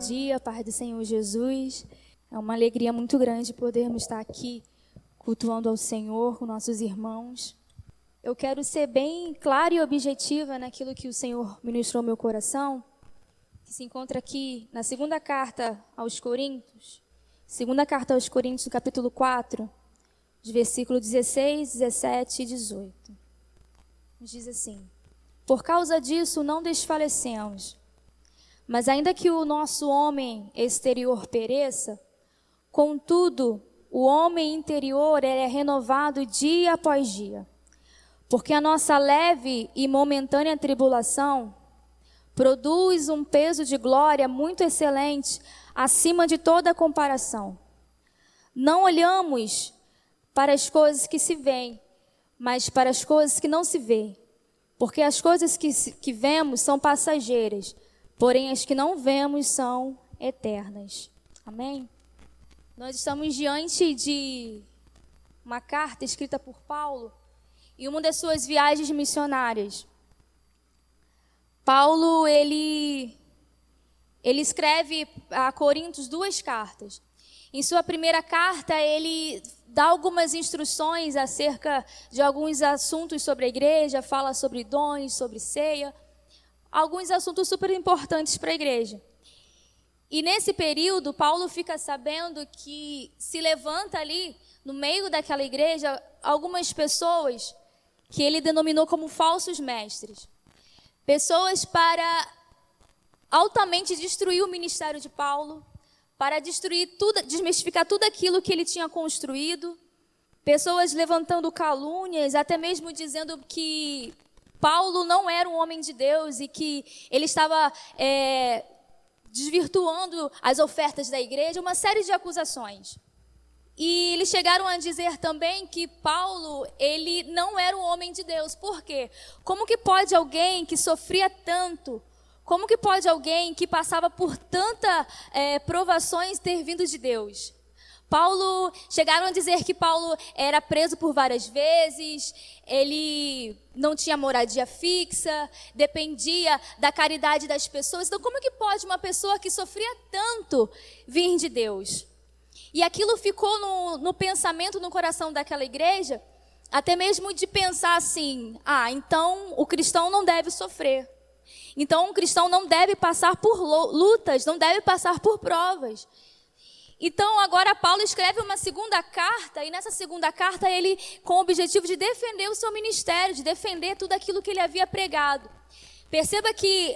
dia, paz do Senhor Jesus. É uma alegria muito grande podermos estar aqui cultuando ao Senhor com nossos irmãos. Eu quero ser bem clara e objetiva naquilo que o Senhor ministrou ao meu coração, que se encontra aqui na segunda carta aos Coríntios, segunda carta aos Coríntios, capítulo 4, de versículo 16, 17 e 18. Diz assim: Por causa disso não desfalecemos mas ainda que o nosso homem exterior pereça, contudo, o homem interior é renovado dia após dia. Porque a nossa leve e momentânea tribulação produz um peso de glória muito excelente, acima de toda comparação. Não olhamos para as coisas que se veem, mas para as coisas que não se veem. Porque as coisas que, que vemos são passageiras, porém as que não vemos são eternas. Amém? Nós estamos diante de uma carta escrita por Paulo em uma das suas viagens missionárias. Paulo, ele, ele escreve a Coríntios duas cartas. Em sua primeira carta, ele dá algumas instruções acerca de alguns assuntos sobre a igreja, fala sobre dons, sobre ceia alguns assuntos super importantes para a igreja. E nesse período, Paulo fica sabendo que se levanta ali, no meio daquela igreja, algumas pessoas que ele denominou como falsos mestres. Pessoas para altamente destruir o ministério de Paulo, para destruir tudo, desmistificar tudo aquilo que ele tinha construído. Pessoas levantando calúnias, até mesmo dizendo que Paulo não era um homem de Deus e que ele estava é, desvirtuando as ofertas da igreja, uma série de acusações. E eles chegaram a dizer também que Paulo, ele não era um homem de Deus. Por quê? Como que pode alguém que sofria tanto, como que pode alguém que passava por tanta é, provações ter vindo de Deus? Paulo, chegaram a dizer que Paulo era preso por várias vezes, ele não tinha moradia fixa, dependia da caridade das pessoas. Então, como que pode uma pessoa que sofria tanto vir de Deus? E aquilo ficou no, no pensamento, no coração daquela igreja, até mesmo de pensar assim: ah, então o cristão não deve sofrer. Então, o cristão não deve passar por lutas, não deve passar por provas. Então, agora Paulo escreve uma segunda carta, e nessa segunda carta ele, com o objetivo de defender o seu ministério, de defender tudo aquilo que ele havia pregado. Perceba que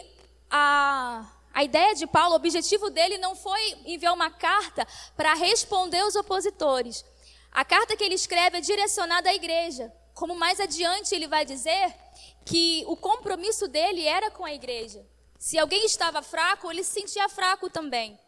a, a ideia de Paulo, o objetivo dele não foi enviar uma carta para responder os opositores. A carta que ele escreve é direcionada à igreja. Como mais adiante ele vai dizer que o compromisso dele era com a igreja. Se alguém estava fraco, ele se sentia fraco também.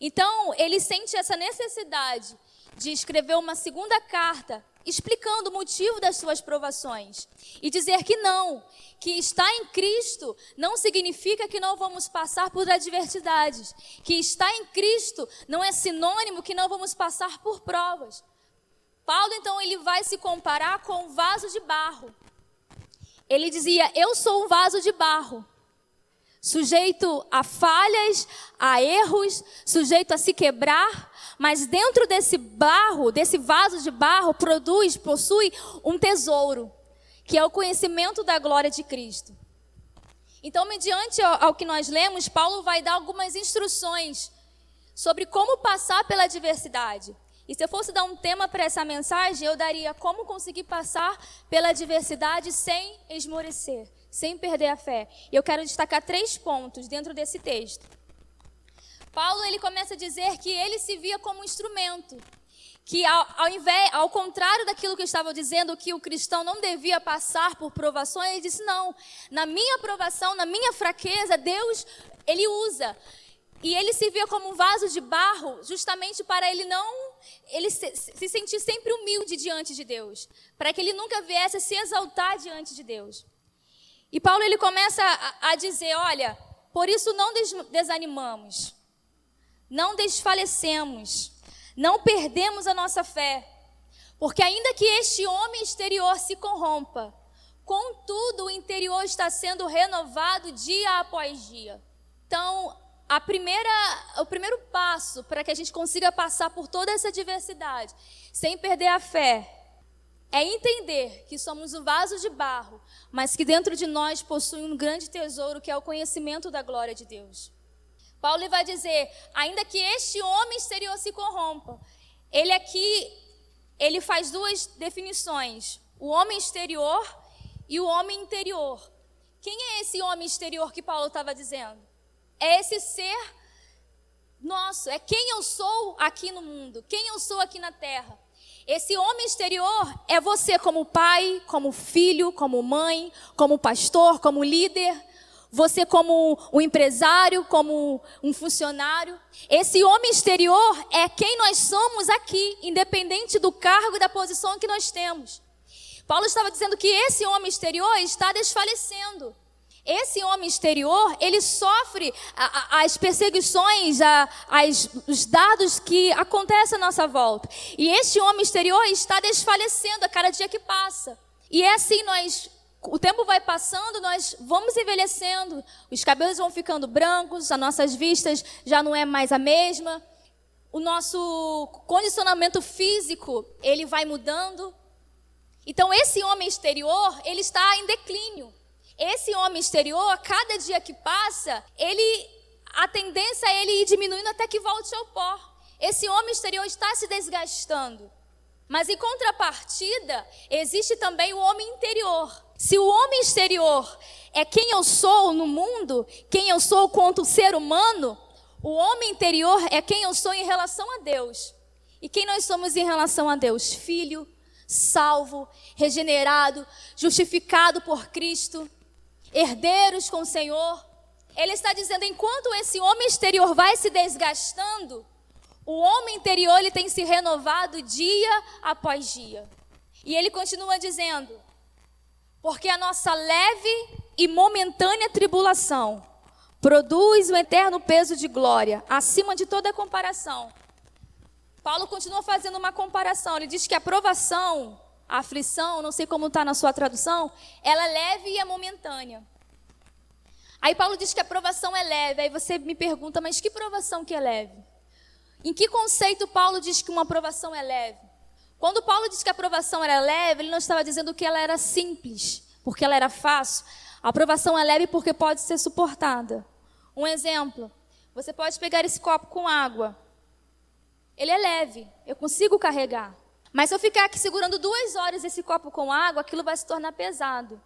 Então, ele sente essa necessidade de escrever uma segunda carta explicando o motivo das suas provações e dizer que não, que estar em Cristo não significa que não vamos passar por adversidades, que estar em Cristo não é sinônimo que não vamos passar por provas. Paulo então ele vai se comparar com um vaso de barro. Ele dizia: "Eu sou um vaso de barro" sujeito a falhas, a erros, sujeito a se quebrar, mas dentro desse barro, desse vaso de barro, produz, possui um tesouro, que é o conhecimento da glória de Cristo. Então, mediante ao que nós lemos, Paulo vai dar algumas instruções sobre como passar pela adversidade. E se eu fosse dar um tema para essa mensagem, eu daria como conseguir passar pela adversidade sem esmorecer, sem perder a fé. E eu quero destacar três pontos dentro desse texto. Paulo ele começa a dizer que ele se via como um instrumento, que ao, ao, invés, ao contrário daquilo que eu estava dizendo, que o cristão não devia passar por provações, ele disse não. Na minha provação, na minha fraqueza, Deus ele usa. E ele se via como um vaso de barro, justamente para ele não ele se, se sentir sempre humilde diante de Deus, para que ele nunca viesse a se exaltar diante de Deus. E Paulo ele começa a, a dizer: olha, por isso não des, desanimamos, não desfalecemos, não perdemos a nossa fé, porque ainda que este homem exterior se corrompa, contudo o interior está sendo renovado dia após dia. Então, a primeira, o primeiro passo para que a gente consiga passar por toda essa diversidade, sem perder a fé, é entender que somos um vaso de barro, mas que dentro de nós possui um grande tesouro que é o conhecimento da glória de Deus. Paulo vai dizer: ainda que este homem exterior se corrompa, ele aqui ele faz duas definições: o homem exterior e o homem interior. Quem é esse homem exterior que Paulo estava dizendo? É esse ser nosso, é quem eu sou aqui no mundo, quem eu sou aqui na terra. Esse homem exterior é você como pai, como filho, como mãe, como pastor, como líder, você como um empresário, como um funcionário. Esse homem exterior é quem nós somos aqui, independente do cargo e da posição que nós temos. Paulo estava dizendo que esse homem exterior está desfalecendo. Esse homem exterior, ele sofre as perseguições, os dados que acontecem à nossa volta. E este homem exterior está desfalecendo a cada dia que passa. E é assim nós o tempo vai passando, nós vamos envelhecendo, os cabelos vão ficando brancos, as nossas vistas já não é mais a mesma, o nosso condicionamento físico, ele vai mudando. Então esse homem exterior, ele está em declínio. Esse homem exterior, cada dia que passa, ele a tendência é ele ir diminuindo até que volte ao pó. Esse homem exterior está se desgastando. Mas em contrapartida, existe também o homem interior. Se o homem exterior é quem eu sou no mundo, quem eu sou quanto ser humano, o homem interior é quem eu sou em relação a Deus. E quem nós somos em relação a Deus? Filho, salvo, regenerado, justificado por Cristo, herdeiros com o Senhor. Ele está dizendo: enquanto esse homem exterior vai se desgastando, o homem interior ele tem se renovado dia após dia. E ele continua dizendo: porque a nossa leve e momentânea tribulação produz o eterno peso de glória, acima de toda comparação. Paulo continua fazendo uma comparação. Ele diz que a provação, a aflição, não sei como está na sua tradução, ela é leve e é momentânea. Aí Paulo diz que a provação é leve. Aí você me pergunta, mas que provação que é leve? Em que conceito Paulo diz que uma provação é leve? Quando Paulo diz que a aprovação era leve, ele não estava dizendo que ela era simples, porque ela era fácil. A aprovação é leve porque pode ser suportada. Um exemplo: você pode pegar esse copo com água. Ele é leve, eu consigo carregar. Mas se eu ficar aqui segurando duas horas esse copo com água, aquilo vai se tornar pesado.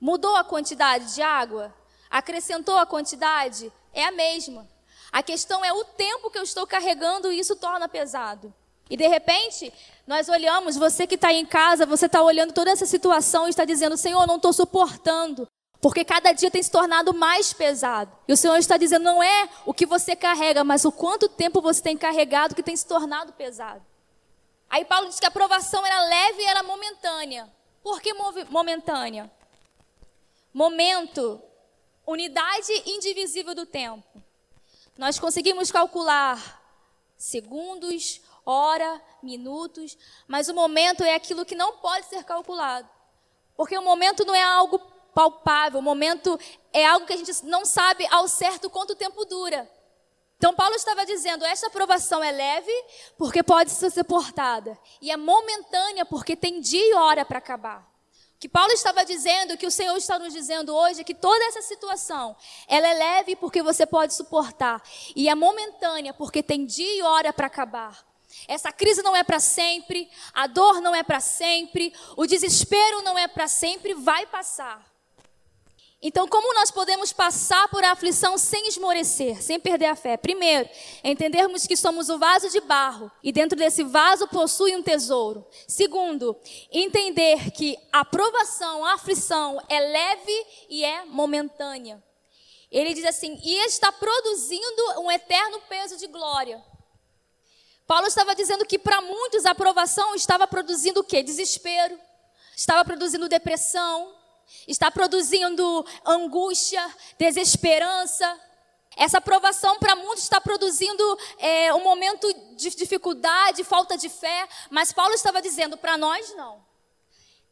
Mudou a quantidade de água? Acrescentou a quantidade? É a mesma. A questão é o tempo que eu estou carregando e isso torna pesado. E de repente, nós olhamos, você que está em casa, você está olhando toda essa situação e está dizendo: Senhor, não estou suportando. Porque cada dia tem se tornado mais pesado. E o Senhor está dizendo: não é o que você carrega, mas o quanto tempo você tem carregado que tem se tornado pesado. Aí Paulo diz que a aprovação era leve e era momentânea. Por que momentânea? Momento, unidade indivisível do tempo. Nós conseguimos calcular segundos, hora, minutos, mas o momento é aquilo que não pode ser calculado. Porque o momento não é algo palpável, o momento é algo que a gente não sabe ao certo quanto tempo dura. Então Paulo estava dizendo, esta aprovação é leve porque pode ser suportada e é momentânea porque tem dia e hora para acabar. O que Paulo estava dizendo, o que o Senhor está nos dizendo hoje é que toda essa situação, ela é leve porque você pode suportar e é momentânea porque tem dia e hora para acabar. Essa crise não é para sempre, a dor não é para sempre, o desespero não é para sempre, vai passar. Então, como nós podemos passar por aflição sem esmorecer, sem perder a fé? Primeiro, entendermos que somos o vaso de barro e dentro desse vaso possui um tesouro. Segundo, entender que a provação, a aflição é leve e é momentânea. Ele diz assim: e está produzindo um eterno peso de glória. Paulo estava dizendo que para muitos a aprovação estava produzindo o quê? Desespero, estava produzindo depressão, está produzindo angústia, desesperança. Essa aprovação para muitos está produzindo é, um momento de dificuldade, falta de fé, mas Paulo estava dizendo para nós não.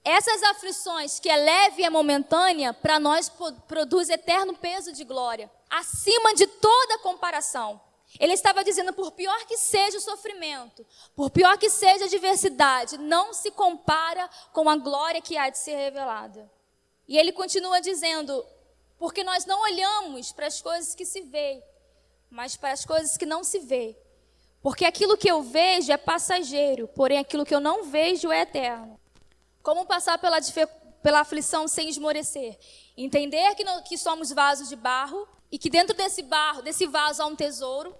essas aflições que é leve e é momentânea, para nós produz eterno peso de glória, acima de toda comparação. Ele estava dizendo: por pior que seja o sofrimento, por pior que seja a adversidade, não se compara com a glória que há de ser revelada. E ele continua dizendo: porque nós não olhamos para as coisas que se vê, mas para as coisas que não se vê. Porque aquilo que eu vejo é passageiro, porém aquilo que eu não vejo é eterno. Como passar pela, pela aflição sem esmorecer? Entender que, no, que somos vasos de barro e que dentro desse barro, desse vaso há um tesouro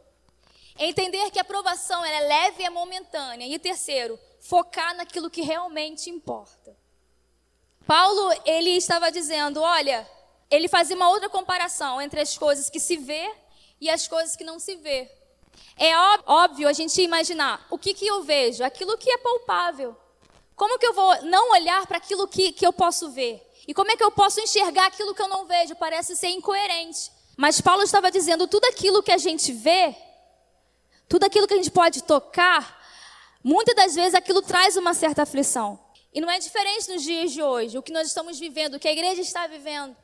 Entender que a aprovação é leve e é momentânea. E terceiro, focar naquilo que realmente importa. Paulo, ele estava dizendo, olha, ele fazia uma outra comparação entre as coisas que se vê e as coisas que não se vê. É óbvio a gente imaginar o que, que eu vejo, aquilo que é palpável. Como que eu vou não olhar para aquilo que, que eu posso ver? E como é que eu posso enxergar aquilo que eu não vejo? Parece ser incoerente. Mas Paulo estava dizendo, tudo aquilo que a gente vê tudo aquilo que a gente pode tocar, muitas das vezes aquilo traz uma certa aflição. E não é diferente nos dias de hoje, o que nós estamos vivendo, o que a igreja está vivendo.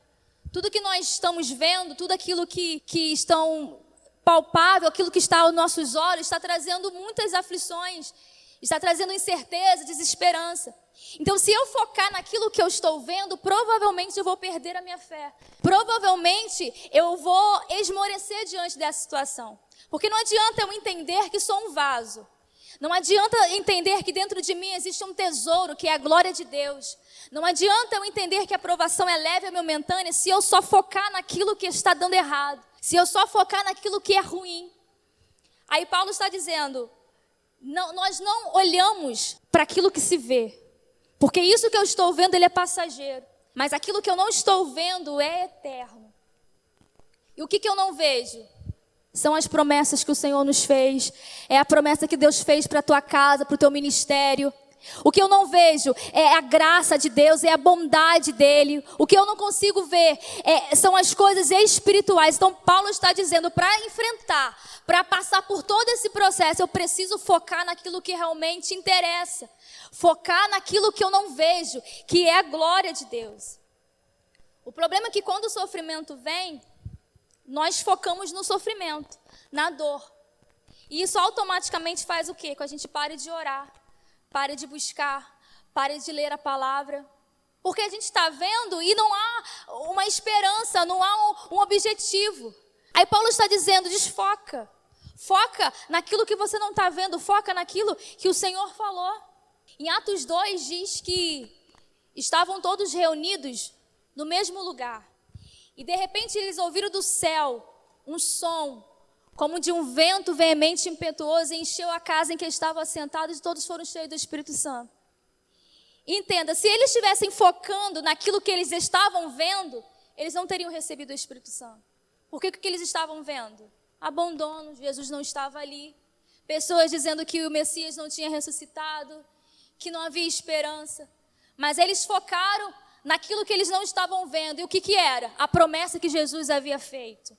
Tudo que nós estamos vendo, tudo aquilo que, que estão palpável, aquilo que está aos nossos olhos, está trazendo muitas aflições, está trazendo incerteza, desesperança. Então, se eu focar naquilo que eu estou vendo, provavelmente eu vou perder a minha fé. Provavelmente eu vou esmorecer diante dessa situação. Porque não adianta eu entender que sou um vaso. Não adianta entender que dentro de mim existe um tesouro, que é a glória de Deus. Não adianta eu entender que a aprovação é leve ou momentânea se eu só focar naquilo que está dando errado. Se eu só focar naquilo que é ruim. Aí Paulo está dizendo: não, nós não olhamos para aquilo que se vê. Porque isso que eu estou vendo, ele é passageiro. Mas aquilo que eu não estou vendo é eterno. E o que, que eu não vejo? São as promessas que o Senhor nos fez. É a promessa que Deus fez para a tua casa, para o teu ministério. O que eu não vejo é a graça de Deus, é a bondade dele. O que eu não consigo ver é, são as coisas espirituais. Então, Paulo está dizendo: para enfrentar, para passar por todo esse processo, eu preciso focar naquilo que realmente interessa. Focar naquilo que eu não vejo, que é a glória de Deus. O problema é que quando o sofrimento vem, nós focamos no sofrimento, na dor. E isso automaticamente faz o quê? Que a gente pare de orar, pare de buscar, pare de ler a palavra. Porque a gente está vendo e não há uma esperança, não há um, um objetivo. Aí Paulo está dizendo: desfoca. Foca naquilo que você não está vendo, foca naquilo que o Senhor falou. Em Atos 2 diz que estavam todos reunidos no mesmo lugar. E de repente eles ouviram do céu um som, como de um vento veemente e impetuoso, e encheu a casa em que estavam assentados, e todos foram cheios do Espírito Santo. Entenda, se eles estivessem focando naquilo que eles estavam vendo, eles não teriam recebido o Espírito Santo. Porque o que eles estavam vendo? Abandono, Jesus não estava ali. Pessoas dizendo que o Messias não tinha ressuscitado, que não havia esperança. Mas eles focaram naquilo que eles não estavam vendo. E o que, que era? A promessa que Jesus havia feito.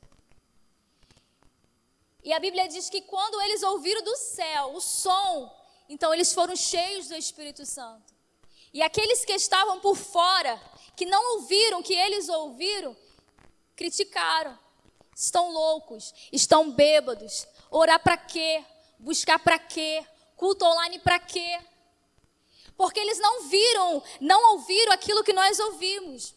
E a Bíblia diz que quando eles ouviram do céu o som, então eles foram cheios do Espírito Santo. E aqueles que estavam por fora, que não ouviram o que eles ouviram, criticaram. Estão loucos, estão bêbados. Orar para quê? Buscar para quê? Culto online para quê? Porque eles não viram, não ouviram aquilo que nós ouvimos.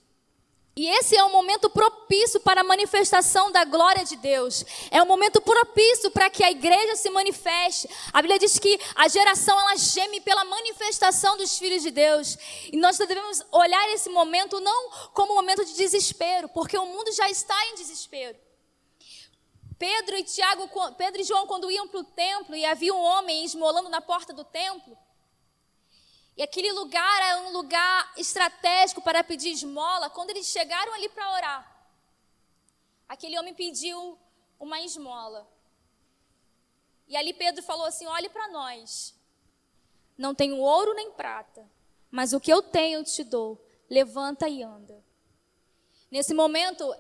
E esse é um momento propício para a manifestação da glória de Deus. É um momento propício para que a igreja se manifeste. A Bíblia diz que a geração ela geme pela manifestação dos filhos de Deus. E nós devemos olhar esse momento não como um momento de desespero, porque o mundo já está em desespero. Pedro e Tiago, Pedro e João quando iam para o templo e havia um homem esmolando na porta do templo, e aquele lugar era um lugar estratégico para pedir esmola. Quando eles chegaram ali para orar, aquele homem pediu uma esmola. E ali Pedro falou assim: olhe para nós. Não tenho ouro nem prata, mas o que eu tenho eu te dou. Levanta e anda. Nesse momento,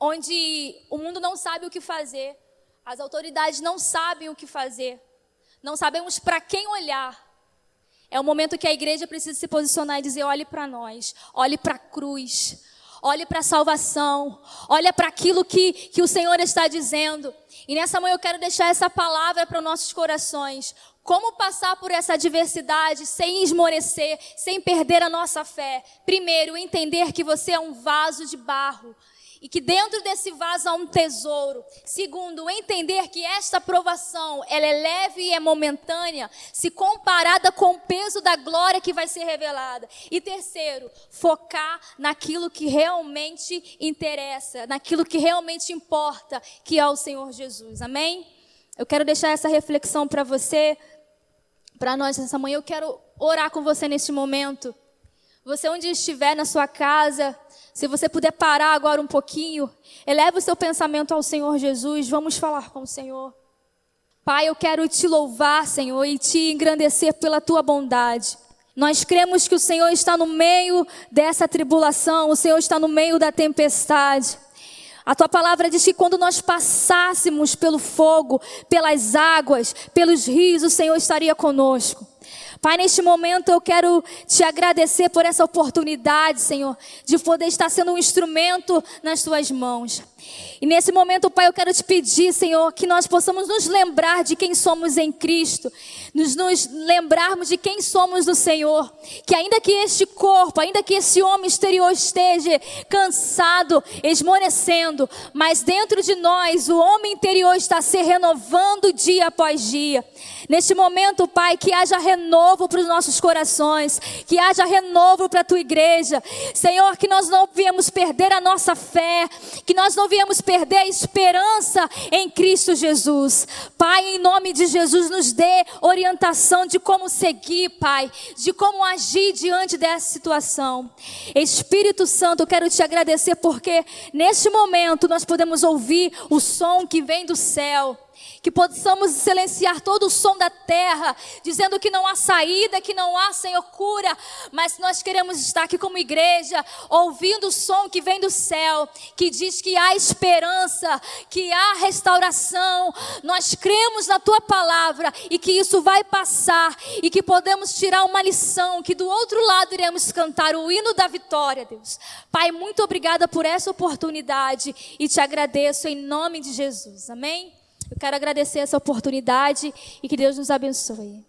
onde o mundo não sabe o que fazer, as autoridades não sabem o que fazer, não sabemos para quem olhar. É o momento que a igreja precisa se posicionar e dizer: olhe para nós, olhe para a cruz, olhe para a salvação, olhe para aquilo que, que o Senhor está dizendo. E nessa manhã eu quero deixar essa palavra para os nossos corações. Como passar por essa adversidade sem esmorecer, sem perder a nossa fé? Primeiro, entender que você é um vaso de barro e que dentro desse vaso há um tesouro. Segundo, entender que esta provação, ela é leve e é momentânea, se comparada com o peso da glória que vai ser revelada. E terceiro, focar naquilo que realmente interessa, naquilo que realmente importa, que é o Senhor Jesus. Amém? Eu quero deixar essa reflexão para você, para nós essa manhã. Eu quero orar com você neste momento. Você onde estiver na sua casa, se você puder parar agora um pouquinho, eleve o seu pensamento ao Senhor Jesus, vamos falar com o Senhor. Pai, eu quero te louvar, Senhor, e te engrandecer pela tua bondade. Nós cremos que o Senhor está no meio dessa tribulação, o Senhor está no meio da tempestade. A tua palavra diz que quando nós passássemos pelo fogo, pelas águas, pelos rios, o Senhor estaria conosco. Pai, neste momento eu quero te agradecer por essa oportunidade, Senhor, de poder estar sendo um instrumento nas tuas mãos. E nesse momento, Pai, eu quero te pedir, Senhor, que nós possamos nos lembrar de quem somos em Cristo, nos, nos lembrarmos de quem somos no Senhor. Que ainda que este corpo, ainda que esse homem exterior esteja cansado, esmorecendo, mas dentro de nós o homem interior está se renovando dia após dia. Neste momento, Pai, que haja renovo para os nossos corações, que haja renovo para a tua igreja. Senhor, que nós não viemos perder a nossa fé, que nós não viemos perder a esperança em Cristo Jesus. Pai, em nome de Jesus, nos dê orientação de como seguir, Pai, de como agir diante dessa situação. Espírito Santo, eu quero te agradecer porque neste momento nós podemos ouvir o som que vem do céu que possamos silenciar todo o som da terra, dizendo que não há saída, que não há, Senhor, cura, mas nós queremos estar aqui como igreja, ouvindo o som que vem do céu, que diz que há esperança, que há restauração. Nós cremos na tua palavra e que isso vai passar e que podemos tirar uma lição, que do outro lado iremos cantar o hino da vitória, Deus. Pai, muito obrigada por essa oportunidade e te agradeço em nome de Jesus. Amém? Eu quero agradecer essa oportunidade e que Deus nos abençoe.